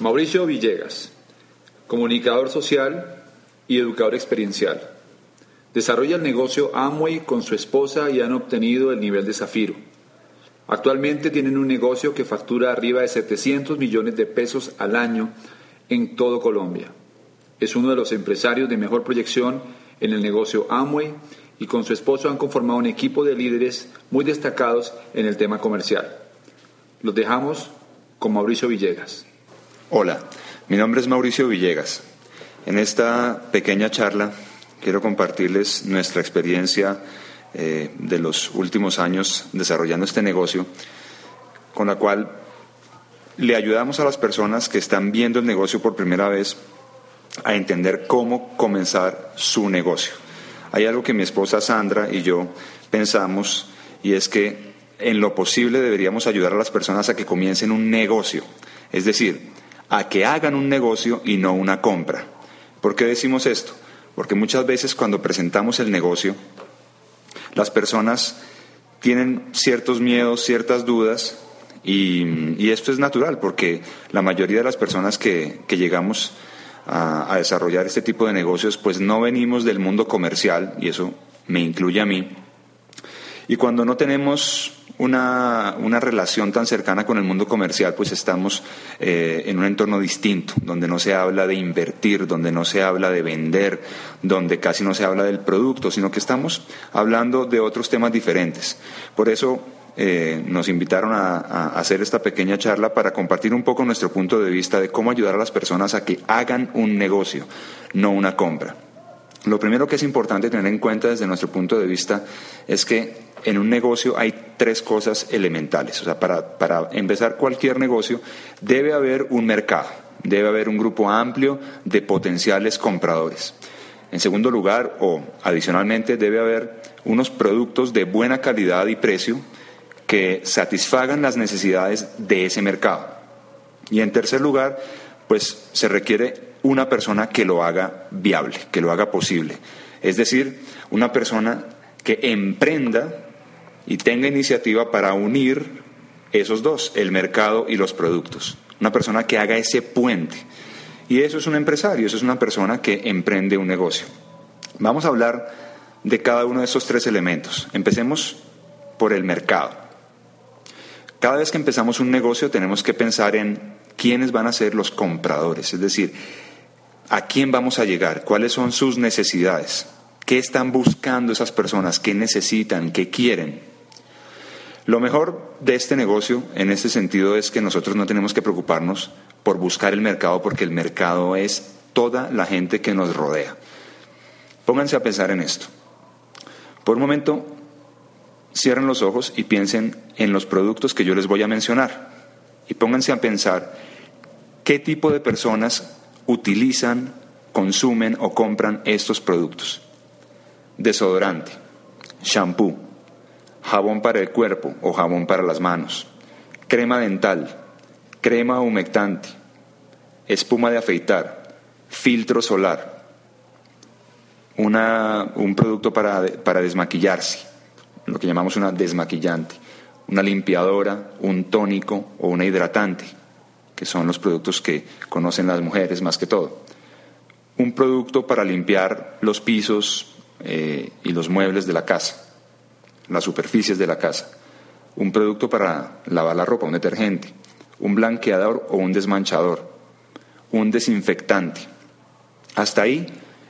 Mauricio Villegas, comunicador social y educador experiencial. Desarrolla el negocio Amway con su esposa y han obtenido el nivel de zafiro. Actualmente tienen un negocio que factura arriba de 700 millones de pesos al año en todo Colombia. Es uno de los empresarios de mejor proyección en el negocio Amway y con su esposo han conformado un equipo de líderes muy destacados en el tema comercial. Los dejamos con Mauricio Villegas. Hola, mi nombre es Mauricio Villegas. En esta pequeña charla quiero compartirles nuestra experiencia eh, de los últimos años desarrollando este negocio, con la cual le ayudamos a las personas que están viendo el negocio por primera vez a entender cómo comenzar su negocio. Hay algo que mi esposa Sandra y yo pensamos y es que en lo posible deberíamos ayudar a las personas a que comiencen un negocio. Es decir, a que hagan un negocio y no una compra. ¿Por qué decimos esto? Porque muchas veces cuando presentamos el negocio, las personas tienen ciertos miedos, ciertas dudas, y, esto es natural, porque la mayoría de las personas que, llegamos a, a, desarrollar este tipo de negocios, pues no venimos del mundo comercial, y eso me incluye a mí. Y cuando no tenemos una, una, relación tan cercana con el mundo comercial, pues estamos eh, en un entorno distinto, donde no se habla de invertir, donde no se habla de vender, donde casi no se habla del producto, sino que estamos hablando de otros temas diferentes. Por eso eh, nos invitaron a, a, hacer esta pequeña charla para compartir un poco nuestro punto de vista de cómo ayudar a las personas a que hagan un negocio, no una compra. Lo primero que es importante tener en cuenta desde nuestro punto de vista es que en un negocio hay tres cosas elementales. O sea, para, para empezar cualquier negocio debe haber un mercado, debe haber un grupo amplio de potenciales compradores. En segundo lugar, o adicionalmente, debe haber unos productos de buena calidad y precio que satisfagan las necesidades de ese mercado. Y en tercer lugar, pues se requiere una persona que lo haga viable, que lo haga posible. Es decir, una persona que emprenda y tenga iniciativa para unir esos dos, el mercado y los productos. Una persona que haga ese puente. Y eso es un empresario, eso es una persona que emprende un negocio. Vamos a hablar de cada uno de esos tres elementos. Empecemos por el mercado. Cada vez que empezamos un negocio tenemos que pensar en quiénes van a ser los compradores, es decir, a quién vamos a llegar, cuáles son sus necesidades, qué están buscando esas personas, qué necesitan, qué quieren. Lo mejor de este negocio en este sentido es que nosotros no tenemos que preocuparnos por buscar el mercado porque el mercado es toda la gente que nos rodea. Pónganse a pensar en esto. Por un momento, cierren los ojos y piensen en los productos que yo les voy a mencionar. Y pónganse a pensar qué tipo de personas utilizan, consumen o compran estos productos. Desodorante, shampoo, jabón para el cuerpo o jabón para las manos, crema dental, crema humectante, espuma de afeitar, filtro solar, un producto para, para desmaquillarse, lo que llamamos una desmaquillante, una limpiadora, un tónico o una hidratante, que son los productos que conocen las mujeres más que todo. Un producto para limpiar los pisos eh, y los muebles de la casa las superficies de la casa, un producto para lavar la ropa, un detergente, un blanqueador o un desmanchador, un desinfectante. Hasta ahí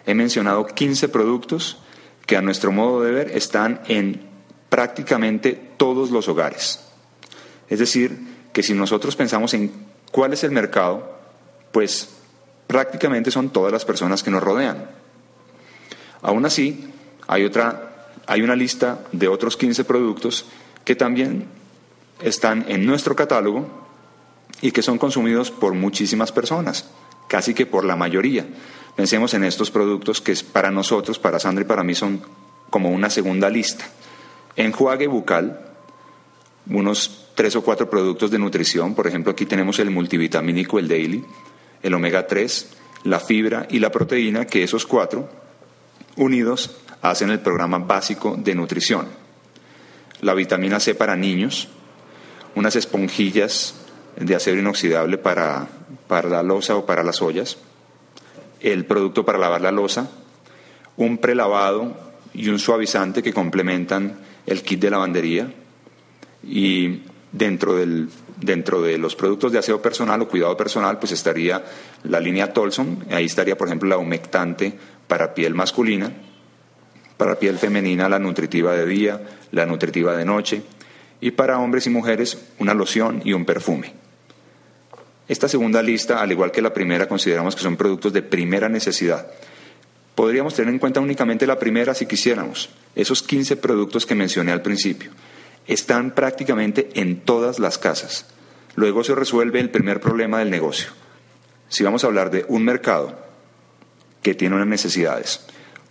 he mencionado 15 productos que a nuestro modo de ver están en prácticamente todos los hogares. Es decir, que si nosotros pensamos en cuál es el mercado, pues prácticamente son todas las personas que nos rodean. Aún así, hay otra hay una lista de otros 15 productos que también están en nuestro catálogo y que son consumidos por muchísimas personas, casi que por la mayoría. Pensemos en estos productos que para nosotros, para Sandra y para mí son como una segunda lista. Enjuague bucal, unos tres o cuatro productos de nutrición, por ejemplo aquí tenemos el multivitamínico, el daily, el omega 3, la fibra y la proteína, que esos cuatro unidos hacen el programa básico de nutrición. La vitamina C para niños, unas esponjillas de acero inoxidable para, para la losa o para las ollas, el producto para lavar la losa, un prelavado y un suavizante que complementan el kit de lavandería y dentro del dentro de los productos de aseo personal o cuidado personal, pues estaría la línea Tolson, ahí estaría, por ejemplo, la humectante para piel masculina, para piel femenina la nutritiva de día, la nutritiva de noche, y para hombres y mujeres una loción y un perfume. Esta segunda lista, al igual que la primera, consideramos que son productos de primera necesidad. Podríamos tener en cuenta únicamente la primera si quisiéramos, esos 15 productos que mencioné al principio están prácticamente en todas las casas. Luego se resuelve el primer problema del negocio. Si vamos a hablar de un mercado que tiene unas necesidades,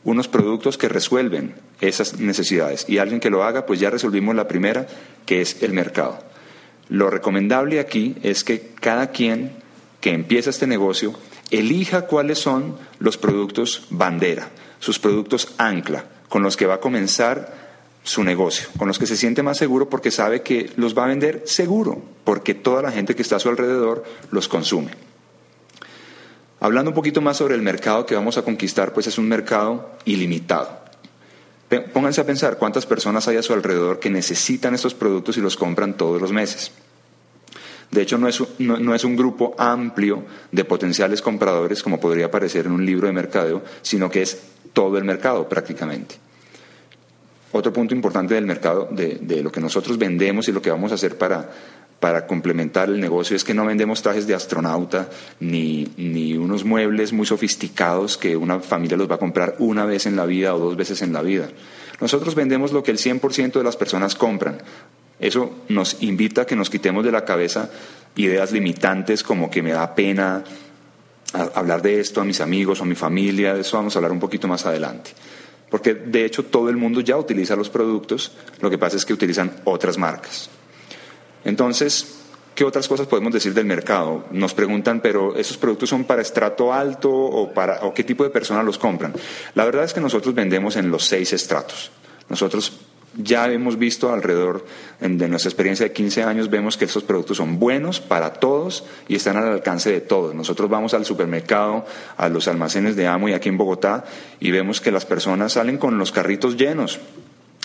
unos productos que resuelven esas necesidades y alguien que lo haga, pues ya resolvimos la primera, que es el mercado. Lo recomendable aquí es que cada quien que empieza este negocio elija cuáles son los productos bandera, sus productos ancla, con los que va a comenzar su negocio, con los que se siente más seguro porque sabe que los va a vender seguro, porque toda la gente que está a su alrededor los consume. Hablando un poquito más sobre el mercado que vamos a conquistar, pues es un mercado ilimitado. Pónganse a pensar cuántas personas hay a su alrededor que necesitan estos productos y los compran todos los meses. De hecho, no es, no es, un grupo amplio de potenciales compradores como podría aparecer en un libro de mercadeo, sino que es todo el mercado prácticamente. Otro punto importante del mercado, de, lo que nosotros vendemos y lo que vamos a hacer para, para complementar el negocio es que no vendemos trajes de astronauta ni, ni, unos muebles muy sofisticados que una familia los va a comprar una vez en la vida o dos veces en la vida. Nosotros vendemos lo que el 100% de las personas compran. Eso nos invita a que nos quitemos de la cabeza ideas limitantes como que me da pena hablar de esto a mis amigos o a mi familia. De eso vamos a hablar un poquito más adelante porque de hecho todo el mundo ya utiliza los productos, lo que pasa es que utilizan otras marcas. Entonces, ¿qué otras cosas podemos decir del mercado? Nos preguntan, pero ¿esos productos son para estrato alto o, para, o qué tipo de personas los compran? La verdad es que nosotros vendemos en los seis estratos. Nosotros ya hemos visto alrededor de nuestra experiencia de 15 años, vemos que estos productos son buenos para todos y están al alcance de todos. Nosotros vamos al supermercado, a los almacenes de Amo y aquí en Bogotá y vemos que las personas salen con los carritos llenos.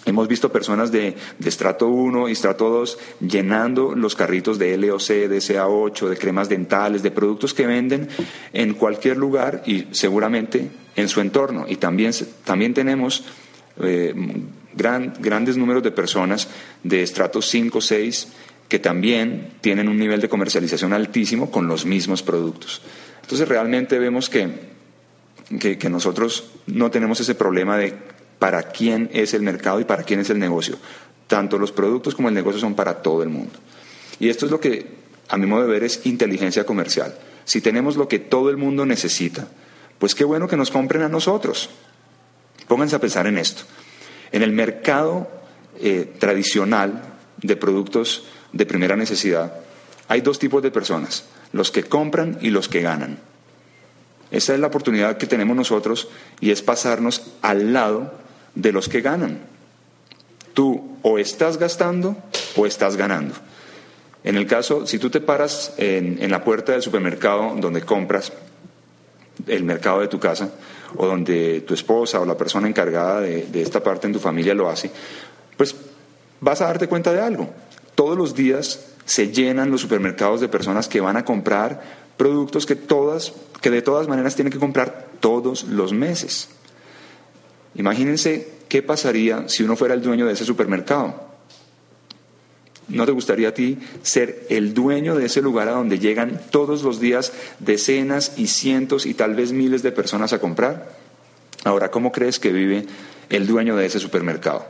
Hemos visto personas de, estrato 1 y estrato 2 llenando los carritos de LOC, de CA8, de cremas dentales, de productos que venden en cualquier lugar y seguramente en su entorno. Y también, también tenemos eh, grandes números de personas de estratos 5, 6, que también tienen un nivel de comercialización altísimo con los mismos productos. Entonces realmente vemos que, que, nosotros no tenemos ese problema de para quién es el mercado y para quién es el negocio. Tanto los productos como el negocio son para todo el mundo. Y esto es lo que, a mi modo de ver, es inteligencia comercial. Si tenemos lo que todo el mundo necesita, pues qué bueno que nos compren a nosotros. Pónganse a pensar en esto. En el mercado eh, tradicional de productos de primera necesidad hay dos tipos de personas, los que compran y los que ganan. Esa es la oportunidad que tenemos nosotros y es pasarnos al lado de los que ganan. Tú o estás gastando o estás ganando. En el caso, si tú te paras en, en la puerta del supermercado donde compras, el mercado de tu casa, o donde tu esposa o la persona encargada de, esta parte en tu familia lo hace, pues vas a darte cuenta de algo. Todos los días se llenan los supermercados de personas que van a comprar productos que todas, que de todas maneras tienen que comprar todos los meses. Imagínense qué pasaría si uno fuera el dueño de ese supermercado. ¿No te gustaría a ti ser el dueño de ese lugar a donde llegan todos los días decenas y cientos y tal vez miles de personas a comprar? Ahora, ¿cómo crees que vive el dueño de ese supermercado?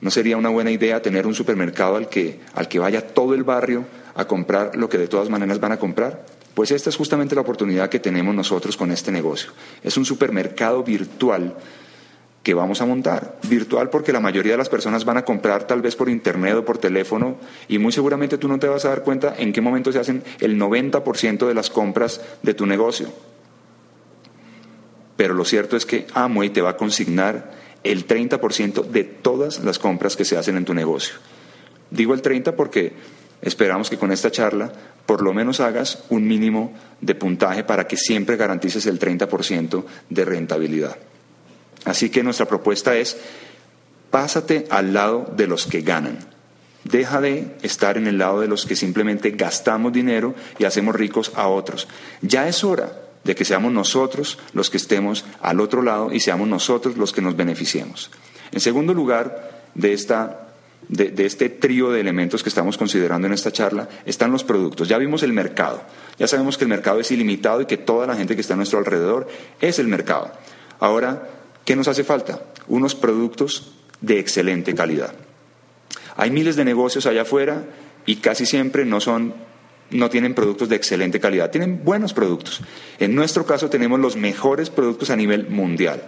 ¿No sería una buena idea tener un supermercado al que, al que vaya todo el barrio a comprar lo que de todas maneras van a comprar? Pues esta es justamente la oportunidad que tenemos nosotros con este negocio. Es un supermercado virtual que vamos a montar. Virtual porque la mayoría de las personas van a comprar tal vez por internet o por teléfono y muy seguramente tú no te vas a dar cuenta en qué momento se hacen el 90% de las compras de tu negocio. Pero lo cierto es que Amway te va a consignar el 30% de todas las compras que se hacen en tu negocio. Digo el 30 porque esperamos que con esta charla por lo menos hagas un mínimo de puntaje para que siempre garantices el 30% de rentabilidad. Así que nuestra propuesta es, pásate al lado de los que ganan. Deja de estar en el lado de los que simplemente gastamos dinero y hacemos ricos a otros. Ya es hora de que seamos nosotros los que estemos al otro lado y seamos nosotros los que nos beneficiemos. En segundo lugar, de, esta, de, este trío de elementos que estamos considerando en esta charla, están los productos. Ya vimos el mercado. Ya sabemos que el mercado es ilimitado y que toda la gente que está a nuestro alrededor es el mercado. Ahora, ¿qué nos hace falta? Unos productos de excelente calidad. Hay miles de negocios allá afuera y casi siempre no son no tienen productos de excelente calidad, tienen buenos productos. En nuestro caso tenemos los mejores productos a nivel mundial.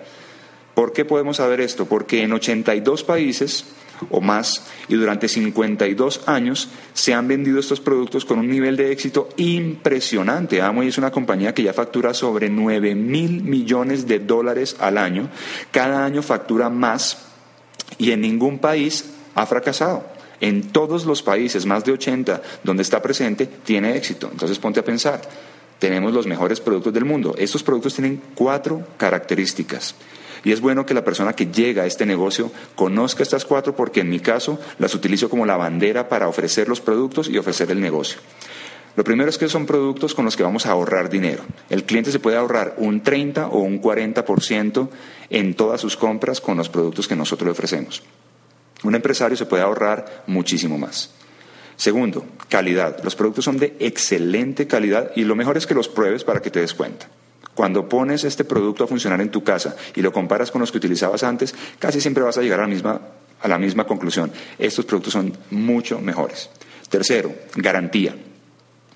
¿Por qué podemos saber esto? Porque en 82 países o más y durante 52 años se han vendido estos productos con un nivel de éxito impresionante. Amway es una compañía que ya factura sobre 9 mil millones de dólares al año. Cada año factura más y en ningún país ha fracasado. En todos los países, más de 80, donde está presente, tiene éxito. Entonces ponte a pensar, tenemos los mejores productos del mundo. Estos productos tienen cuatro características. Y es bueno que la persona que llega a este negocio conozca estas cuatro porque en mi caso las utilizo como la bandera para ofrecer los productos y ofrecer el negocio. Lo primero es que son productos con los que vamos a ahorrar dinero. El cliente se puede ahorrar un 30 o un 40% en todas sus compras con los productos que nosotros le ofrecemos. Un empresario se puede ahorrar muchísimo más. Segundo, calidad. Los productos son de excelente calidad y lo mejor es que los pruebes para que te des cuenta. Cuando pones este producto a funcionar en tu casa y lo comparas con los que utilizabas antes, casi siempre vas a llegar a la misma, a la misma conclusión. Estos productos son mucho mejores. Tercero, garantía.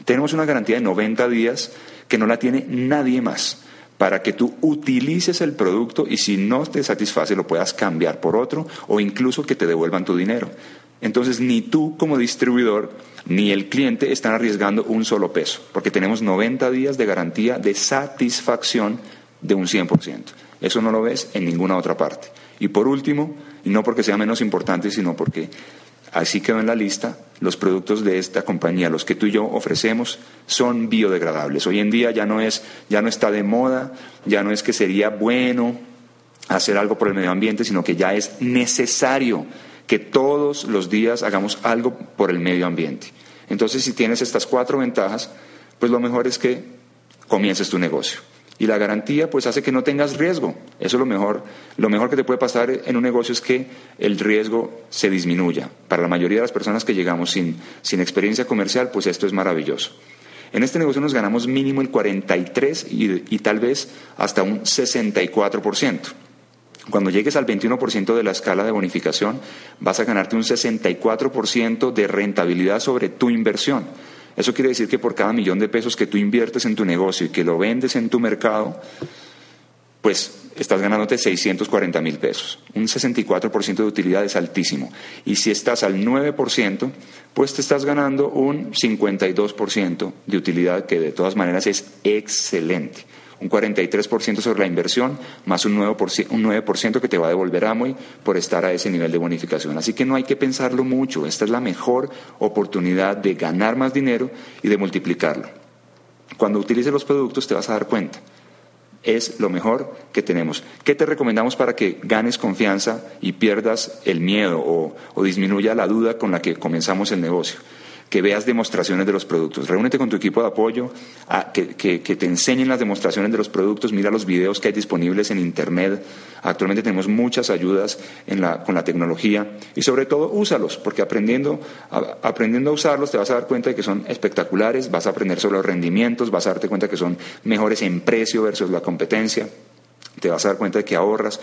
Tenemos una garantía de 90 días que no la tiene nadie más para que tú utilices el producto y si no te satisface lo puedas cambiar por otro o incluso que te devuelvan tu dinero. Entonces ni tú como distribuidor ni el cliente están arriesgando un solo peso, porque tenemos 90 días de garantía de satisfacción de un 100%. Eso no lo ves en ninguna otra parte. Y por último, y no porque sea menos importante, sino porque Así quedó en la lista, los productos de esta compañía, los que tú y yo ofrecemos, son biodegradables. Hoy en día ya no, es, ya no está de moda, ya no es que sería bueno hacer algo por el medio ambiente, sino que ya es necesario que todos los días hagamos algo por el medio ambiente. Entonces, si tienes estas cuatro ventajas, pues lo mejor es que comiences tu negocio. Y la garantía pues hace que no tengas riesgo. Eso es lo mejor. Lo mejor que te puede pasar en un negocio es que el riesgo se disminuya. Para la mayoría de las personas que llegamos sin, sin experiencia comercial, pues esto es maravilloso. En este negocio nos ganamos mínimo el 43 y, y tal vez hasta un 64%. Cuando llegues al 21% de la escala de bonificación, vas a ganarte un 64% de rentabilidad sobre tu inversión. Eso quiere decir que por cada millón de pesos que tú inviertes en tu negocio y que lo vendes en tu mercado, pues estás ganándote 640 mil pesos. Un 64% de utilidad es altísimo. Y si estás al 9%, pues te estás ganando un 52% de utilidad, que de todas maneras es excelente un 43% sobre la inversión, más un 9%, un 9 que te va a devolver Amway por estar a ese nivel de bonificación. Así que no hay que pensarlo mucho, esta es la mejor oportunidad de ganar más dinero y de multiplicarlo. Cuando utilices los productos te vas a dar cuenta. Es lo mejor que tenemos. ¿Qué te recomendamos para que ganes confianza y pierdas el miedo o, o disminuya la duda con la que comenzamos el negocio? Que veas demostraciones de los productos. Reúnete con tu equipo de apoyo, a, que, te enseñen las demostraciones de los productos, mira los videos que hay disponibles en Internet. Actualmente tenemos muchas ayudas con la tecnología y sobre todo úsalos, porque aprendiendo aprendiendo a usarlos te vas a dar cuenta de que son espectaculares, vas a aprender sobre los rendimientos, vas a darte cuenta que son mejores en precio versus la competencia, te vas a dar cuenta de que ahorras.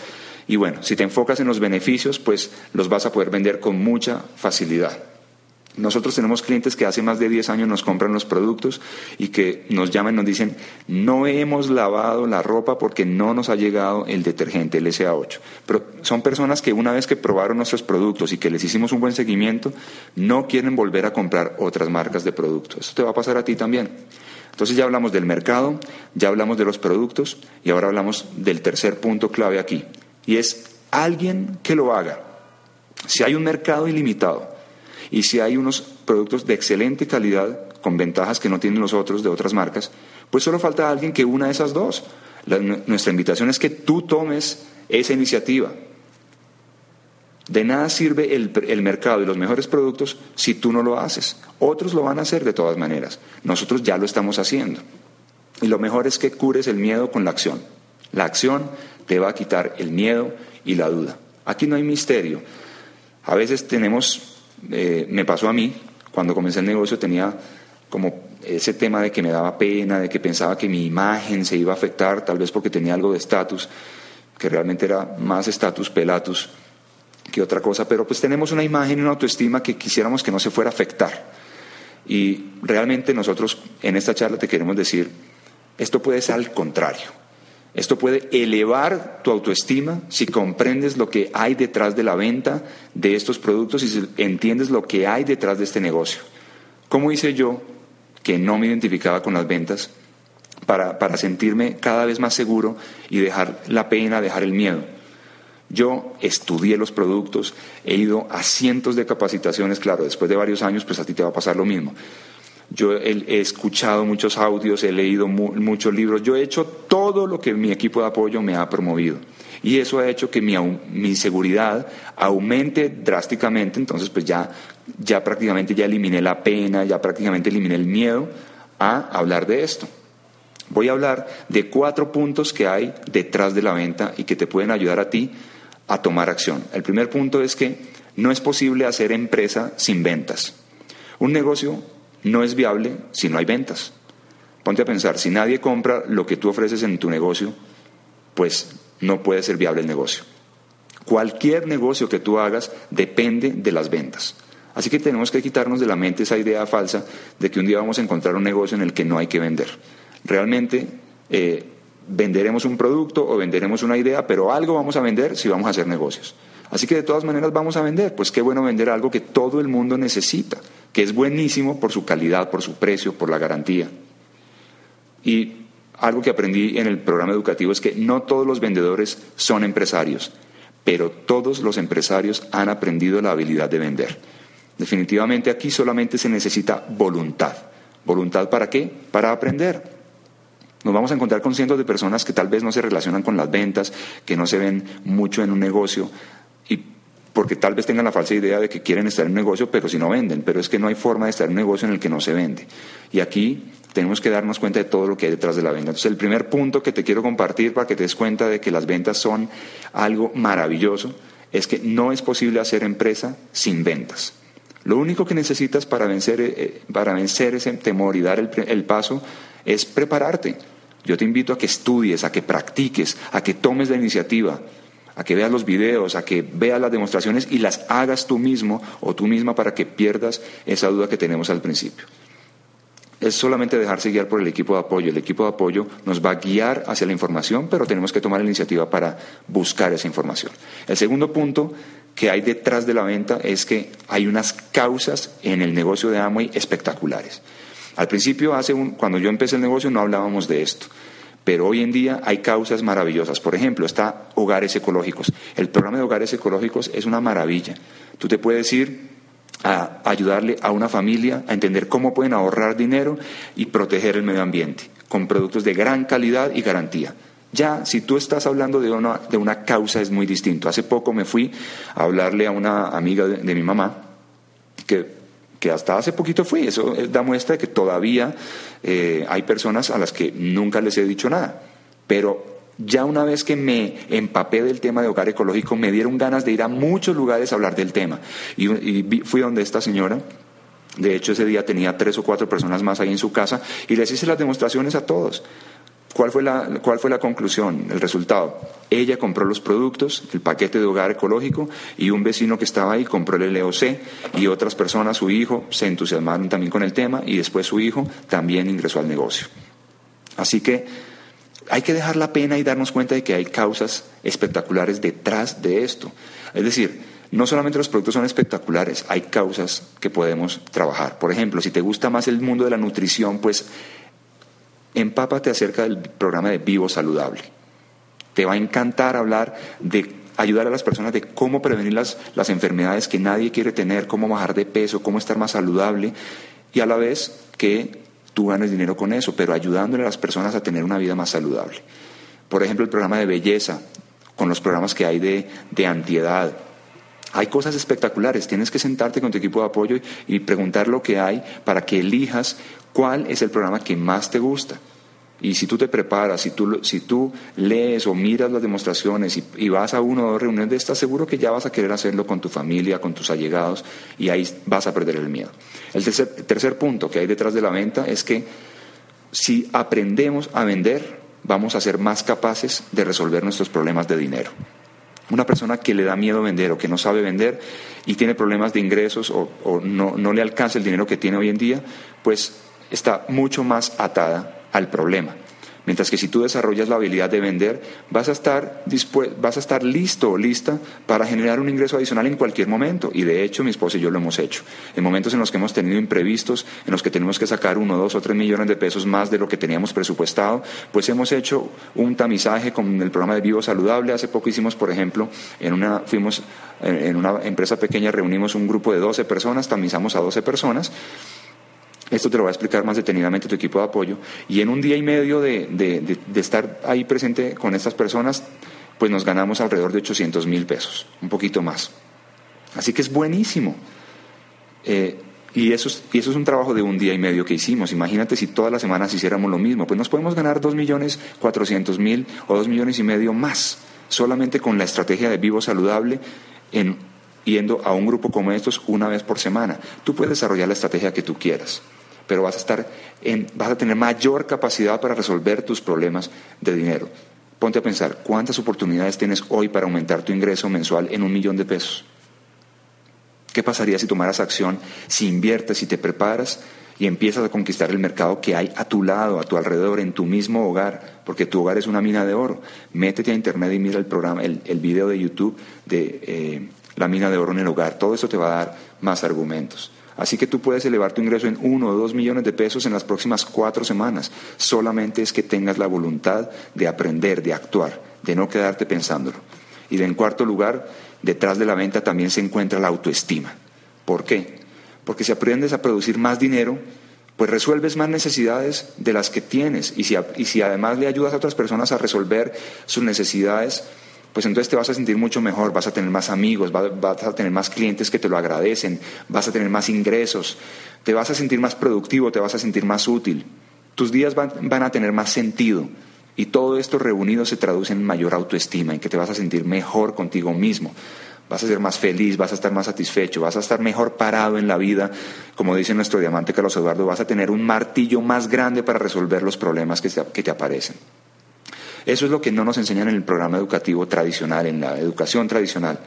Y bueno, si te enfocas en los beneficios, pues los vas a poder vender con mucha facilidad. Nosotros tenemos clientes que hace más de 10 años nos compran los productos y que nos llaman y nos dicen, no hemos lavado la ropa porque no nos ha llegado el detergente, el SA8. Pero son personas que una vez que probaron nuestros productos y que les hicimos un buen seguimiento, no quieren volver a comprar otras marcas de productos. Eso te va a pasar a ti también. Entonces ya hablamos del mercado, ya hablamos de los productos y ahora hablamos del tercer punto clave aquí. Y es alguien que lo haga. Si hay un mercado ilimitado, y si hay unos productos de excelente calidad, con ventajas que no tienen los otros de otras marcas, pues solo falta alguien que una de esas dos. nuestra invitación es que tú tomes esa iniciativa. De nada sirve el, el, mercado y los mejores productos si tú no lo haces. Otros lo van a hacer de todas maneras. Nosotros ya lo estamos haciendo. Y lo mejor es que cures el miedo con la acción. La acción te va a quitar el miedo y la duda. Aquí no hay misterio. A veces tenemos, eh, me pasó a mí, cuando comencé el negocio tenía como ese tema de que me daba pena, de que pensaba que mi imagen se iba a afectar, tal vez porque tenía algo de estatus, que realmente era más estatus pelatus que otra cosa, pero pues tenemos una imagen y una autoestima que quisiéramos que no se fuera a afectar. Y realmente nosotros en esta charla te queremos decir, esto puede ser al contrario. Esto puede elevar tu autoestima si comprendes lo que hay detrás de la venta de estos productos y si entiendes lo que hay detrás de este negocio. ¿Cómo hice yo, que no me identificaba con las ventas, para, para sentirme cada vez más seguro y dejar la pena, dejar el miedo? Yo estudié los productos, he ido a cientos de capacitaciones, claro, después de varios años, pues a ti te va a pasar lo mismo. Yo he, escuchado muchos audios, he leído muchos libros, yo he hecho todo lo que mi equipo de apoyo me ha promovido. Y eso ha hecho que mi, mi seguridad aumente drásticamente, entonces pues ya, ya prácticamente ya eliminé la pena, ya prácticamente eliminé el miedo a hablar de esto. Voy a hablar de cuatro puntos que hay detrás de la venta y que te pueden ayudar a ti a tomar acción. El primer punto es que no es posible hacer empresa sin ventas. Un negocio no es viable si no hay ventas. Ponte a pensar, si nadie compra lo que tú ofreces en tu negocio, pues no puede ser viable el negocio. Cualquier negocio que tú hagas depende de las ventas. Así que tenemos que quitarnos de la mente esa idea falsa de que un día vamos a encontrar un negocio en el que no hay que vender. Realmente eh, venderemos un producto o venderemos una idea, pero algo vamos a vender si vamos a hacer negocios. Así que de todas maneras vamos a vender. Pues qué bueno vender algo que todo el mundo necesita que es buenísimo por su calidad, por su precio, por la garantía. Y algo que aprendí en el programa educativo es que no todos los vendedores son empresarios, pero todos los empresarios han aprendido la habilidad de vender. Definitivamente aquí solamente se necesita voluntad. ¿Voluntad para qué? Para aprender. Nos vamos a encontrar con cientos de personas que tal vez no se relacionan con las ventas, que no se ven mucho en un negocio porque tal vez tengan la falsa idea de que quieren estar en un negocio, pero si no venden, pero es que no hay forma de estar en un negocio en el que no se vende. Y aquí tenemos que darnos cuenta de todo lo que hay detrás de la venta. Entonces, el primer punto que te quiero compartir para que te des cuenta de que las ventas son algo maravilloso es que no es posible hacer empresa sin ventas. Lo único que necesitas para vencer, eh, para vencer ese temor y dar el, el paso es prepararte. Yo te invito a que estudies, a que practiques, a que tomes la iniciativa a que veas los videos, a que veas las demostraciones y las hagas tú mismo o tú misma para que pierdas esa duda que tenemos al principio. Es solamente dejarse guiar por el equipo de apoyo. El equipo de apoyo nos va a guiar hacia la información, pero tenemos que tomar la iniciativa para buscar esa información. El segundo punto que hay detrás de la venta es que hay unas causas en el negocio de Amway espectaculares. Al principio, hace un, cuando yo empecé el negocio, no hablábamos de esto. Pero hoy en día hay causas maravillosas. Por ejemplo, está Hogares Ecológicos. El programa de Hogares Ecológicos es una maravilla. Tú te puedes ir a ayudarle a una familia a entender cómo pueden ahorrar dinero y proteger el medio ambiente con productos de gran calidad y garantía. Ya, si tú estás hablando de una, de una causa es muy distinto. Hace poco me fui a hablarle a una amiga de mi mamá que que hasta hace poquito fui. Eso da muestra de que todavía eh, hay personas a las que nunca les he dicho nada. Pero ya una vez que me empapé del tema de hogar ecológico, me dieron ganas de ir a muchos lugares a hablar del tema. Y, fui donde esta señora, de hecho ese día tenía tres o cuatro personas más ahí en su casa, y les hice las demostraciones a todos. ¿Cuál fue, la, ¿Cuál fue la conclusión, el resultado? Ella compró los productos, el paquete de hogar ecológico, y un vecino que estaba ahí compró el LOC, y otras personas, su hijo, se entusiasmaron también con el tema, y después su hijo también ingresó al negocio. Así que hay que dejar la pena y darnos cuenta de que hay causas espectaculares detrás de esto. Es decir, no solamente los productos son espectaculares, hay causas que podemos trabajar. Por ejemplo, si te gusta más el mundo de la nutrición, pues empápate acerca del programa de Vivo Saludable. Te va a encantar hablar de ayudar a las personas de cómo prevenir las, las enfermedades que nadie quiere tener, cómo bajar de peso, cómo estar más saludable y a la vez que tú ganes dinero con eso, pero ayudándole a las personas a tener una vida más saludable. Por ejemplo, el programa de belleza, con los programas que hay de, de antiedad, hay cosas espectaculares. Tienes que sentarte con tu equipo de apoyo y preguntar lo que hay para que elijas cuál es el programa que más te gusta. Y si tú te preparas, si tú, si tú lees o miras las demostraciones y, vas a una o dos reuniones de estas, seguro que ya vas a querer hacerlo con tu familia, con tus allegados, y ahí vas a perder el miedo. El tercer, tercer punto que hay detrás de la venta es que si aprendemos a vender, vamos a ser más capaces de resolver nuestros problemas de dinero. Una persona que le da miedo vender o que no sabe vender y tiene problemas de ingresos o, no, no le alcanza el dinero que tiene hoy en día, pues está mucho más atada al problema. Mientras que si tú desarrollas la habilidad de vender, vas a estar, vas a estar listo o lista para generar un ingreso adicional en cualquier momento. Y de hecho, mi esposa y yo lo hemos hecho. En momentos en los que hemos tenido imprevistos, en los que tenemos que sacar uno, dos o tres millones de pesos más de lo que teníamos presupuestado, pues hemos hecho un tamizaje con el programa de Vivo Saludable. Hace poco hicimos, por ejemplo, en una, fuimos en una empresa pequeña, reunimos un grupo de 12 personas, tamizamos a 12 personas esto te lo va a explicar más detenidamente tu equipo de apoyo. Y en un día y medio de, estar ahí presente con estas personas, pues nos ganamos alrededor de 800 mil pesos, un poquito más. Así que es buenísimo. Eh, y, eso es, y eso es un trabajo de un día y medio que hicimos. Imagínate si todas las semanas hiciéramos lo mismo. Pues nos podemos ganar 2 millones 400 mil o 2 millones y medio más, solamente con la estrategia de vivo saludable en, yendo a un grupo como estos una vez por semana. Tú puedes desarrollar la estrategia que tú quieras pero vas a, estar en, vas a tener mayor capacidad para resolver tus problemas de dinero. Ponte a pensar, ¿cuántas oportunidades tienes hoy para aumentar tu ingreso mensual en un millón de pesos? ¿Qué pasaría si tomaras acción, si inviertes, si te preparas y empiezas a conquistar el mercado que hay a tu lado, a tu alrededor, en tu mismo hogar? Porque tu hogar es una mina de oro. Métete a internet y mira el programa, el, video de YouTube de eh, la mina de oro en el hogar. Todo eso te va a dar más argumentos. Así que tú puedes elevar tu ingreso en uno o dos millones de pesos en las próximas cuatro semanas. Solamente es que tengas la voluntad de aprender, de actuar, de no quedarte pensándolo. Y en cuarto lugar, detrás de la venta también se encuentra la autoestima. ¿Por qué? Porque si aprendes a producir más dinero, pues resuelves más necesidades de las que tienes. Y si, si además le ayudas a otras personas a resolver sus necesidades, pues entonces te vas a sentir mucho mejor, vas a tener más amigos, vas a tener más clientes que te lo agradecen, vas a tener más ingresos, te vas a sentir más productivo, te vas a sentir más útil, tus días van, a tener más sentido y todo esto reunido se traduce en mayor autoestima, en que te vas a sentir mejor contigo mismo. Vas a ser más feliz, vas a estar más satisfecho, vas a estar mejor parado en la vida. Como dice nuestro diamante Carlos Eduardo, vas a tener un martillo más grande para resolver los problemas que te aparecen. Eso es lo que no nos enseñan en el programa educativo tradicional, en la educación tradicional.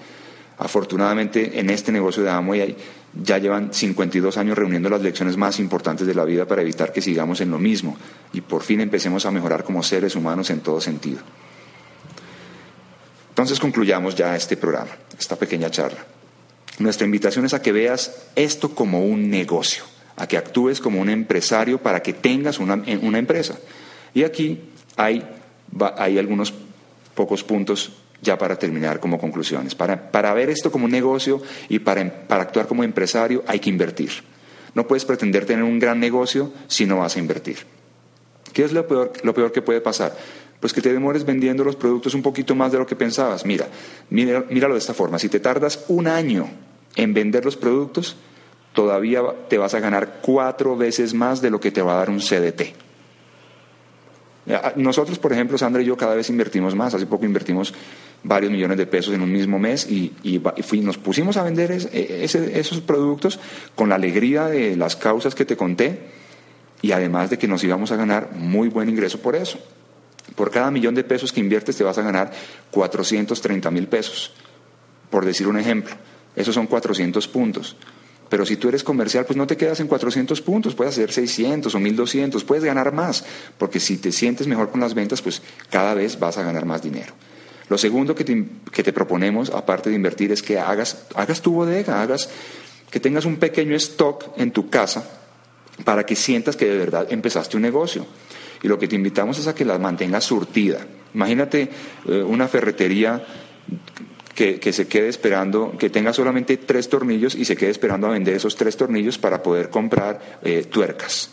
Afortunadamente, en este negocio de Amway ya llevan 52 años reuniendo las lecciones más importantes de la vida para evitar que sigamos en lo mismo y por fin empecemos a mejorar como seres humanos en todo sentido. Entonces concluyamos ya este programa, esta pequeña charla. Nuestra invitación es a que veas esto como un negocio, a que actúes como un empresario para que tengas una, una empresa. Y aquí hay hay algunos pocos puntos ya para terminar como conclusiones. Para, para ver esto como un negocio y para, para actuar como empresario hay que invertir. No puedes pretender tener un gran negocio si no vas a invertir. ¿Qué es lo peor, lo peor que puede pasar? Pues que te demores vendiendo los productos un poquito más de lo que pensabas. Mira, mira, míralo de esta forma. Si te tardas un año en vender los productos, todavía te vas a ganar cuatro veces más de lo que te va a dar un CDT. Nosotros, por ejemplo, Sandra y yo cada vez invertimos más. Hace poco invertimos varios millones de pesos en un mismo mes y, nos pusimos a vender e, esos productos con la alegría de las causas que te conté y además de que nos íbamos a ganar muy buen ingreso por eso. Por cada millón de pesos que inviertes te vas a ganar 430 mil pesos, por decir un ejemplo. Esos son 400 puntos. Pero si tú eres comercial, pues no te quedas en 400 puntos, puedes hacer 600 o 1200, puedes ganar más, porque si te sientes mejor con las ventas, pues cada vez vas a ganar más dinero. Lo segundo que te, proponemos, aparte de invertir, es que hagas, hagas tu bodega, hagas, que tengas un pequeño stock en tu casa para que sientas que de verdad empezaste un negocio. Y lo que te invitamos es a que la mantengas surtida. Imagínate eh, una ferretería que, se quede esperando, que tenga solamente tres tornillos y se quede esperando a vender esos tres tornillos para poder comprar eh, tuercas.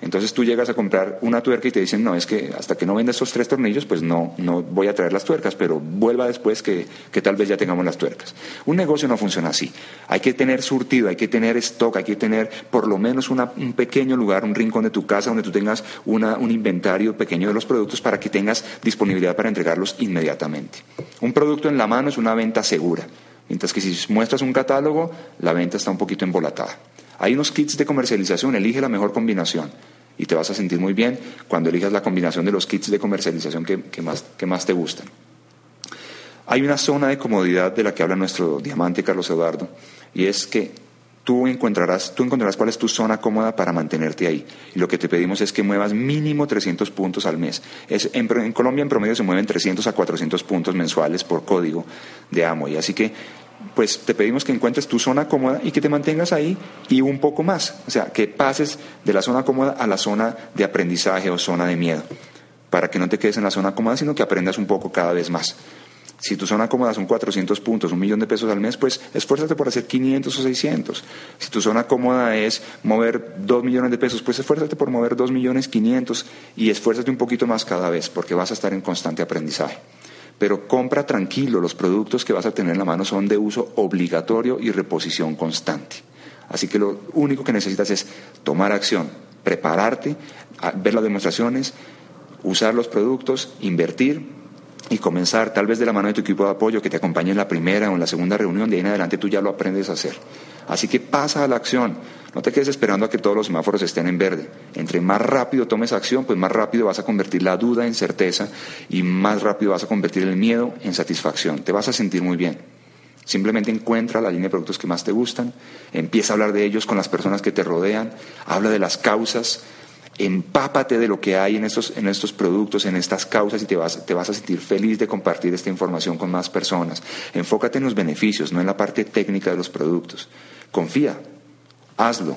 Entonces tú llegas a comprar una tuerca y te dicen, no, es que hasta que no venda esos tres tornillos, pues no, no voy a traer las tuercas, pero vuelva después que, que, tal vez ya tengamos las tuercas. Un negocio no funciona así. Hay que tener surtido, hay que tener stock, hay que tener por lo menos un pequeño lugar, un rincón de tu casa donde tú tengas una, un inventario pequeño de los productos para que tengas disponibilidad para entregarlos inmediatamente. Un producto en la mano es una venta segura, mientras que si muestras un catálogo, la venta está un poquito embolatada. Hay unos kits de comercialización, elige la mejor combinación y te vas a sentir muy bien cuando elijas la combinación de los kits de comercialización que, más, te gustan. Hay una zona de comodidad de la que habla nuestro diamante Carlos Eduardo y es que tú encontrarás, tú encontrarás cuál es tu zona cómoda para mantenerte ahí. Y lo que te pedimos es que muevas mínimo 300 puntos al mes. Es, en, Colombia en promedio se mueven 300 a 400 puntos mensuales por código de y Así que pues te pedimos que encuentres tu zona cómoda y que te mantengas ahí y un poco más. O sea, que pases de la zona cómoda a la zona de aprendizaje o zona de miedo, para que no te quedes en la zona cómoda, sino que aprendas un poco cada vez más. Si tu zona cómoda son 400 puntos, un millón de pesos al mes, pues esfuérzate por hacer 500 o 600. Si tu zona cómoda es mover 2 millones de pesos, pues esfuérzate por mover 2 millones 500 y esfuérzate un poquito más cada vez, porque vas a estar en constante aprendizaje pero compra tranquilo, los productos que vas a tener en la mano son de uso obligatorio y reposición constante. Así que lo único que necesitas es tomar acción, prepararte, ver las demostraciones, usar los productos, invertir y comenzar tal vez de la mano de tu equipo de apoyo que te acompañe en la primera o en la segunda reunión, de ahí en adelante tú ya lo aprendes a hacer. Así que pasa a la acción. No te quedes esperando a que todos los semáforos estén en verde. Entre más rápido tomes acción, pues más rápido vas a convertir la duda en certeza y más rápido vas a convertir el miedo en satisfacción. Te vas a sentir muy bien. Simplemente encuentra la línea de productos que más te gustan, empieza a hablar de ellos con las personas que te rodean, habla de las causas, empápate de lo que hay en estos, en estos productos, en estas causas y te vas, te vas a sentir feliz de compartir esta información con más personas. Enfócate en los beneficios, no en la parte técnica de los productos. Confía, hazlo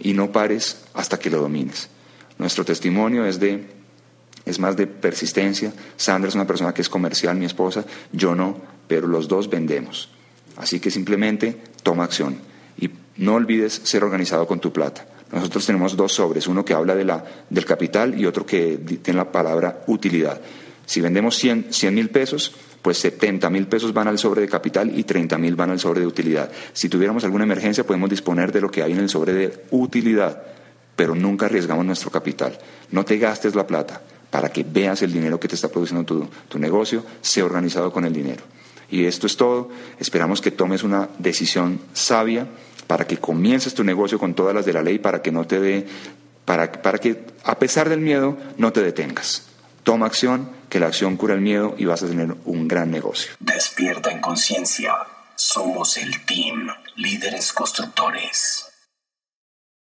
y no pares hasta que lo domines. Nuestro testimonio es de es más de persistencia. Sandra es una persona que es comercial, mi esposa, yo no, pero los dos vendemos. Así que simplemente toma acción y no olvides ser organizado con tu plata. Nosotros tenemos dos sobres, uno que habla de la, del capital y otro que tiene la palabra utilidad. Si vendemos 100 mil pesos, pues 70 mil pesos van al sobre de capital y 30 mil van al sobre de utilidad. Si tuviéramos alguna emergencia, podemos disponer de lo que hay en el sobre de utilidad, pero nunca arriesgamos nuestro capital. No te gastes la plata para que veas el dinero que te está produciendo tu, tu negocio, sé organizado con el dinero. Y esto es todo. Esperamos que tomes una decisión sabia para que comiences tu negocio con todas las de la ley, para que no te dé, para, para que a pesar del miedo no te detengas. Toma acción, que la acción cura el miedo y vas a tener un gran negocio. Despierta en conciencia. Somos el team, líderes constructores.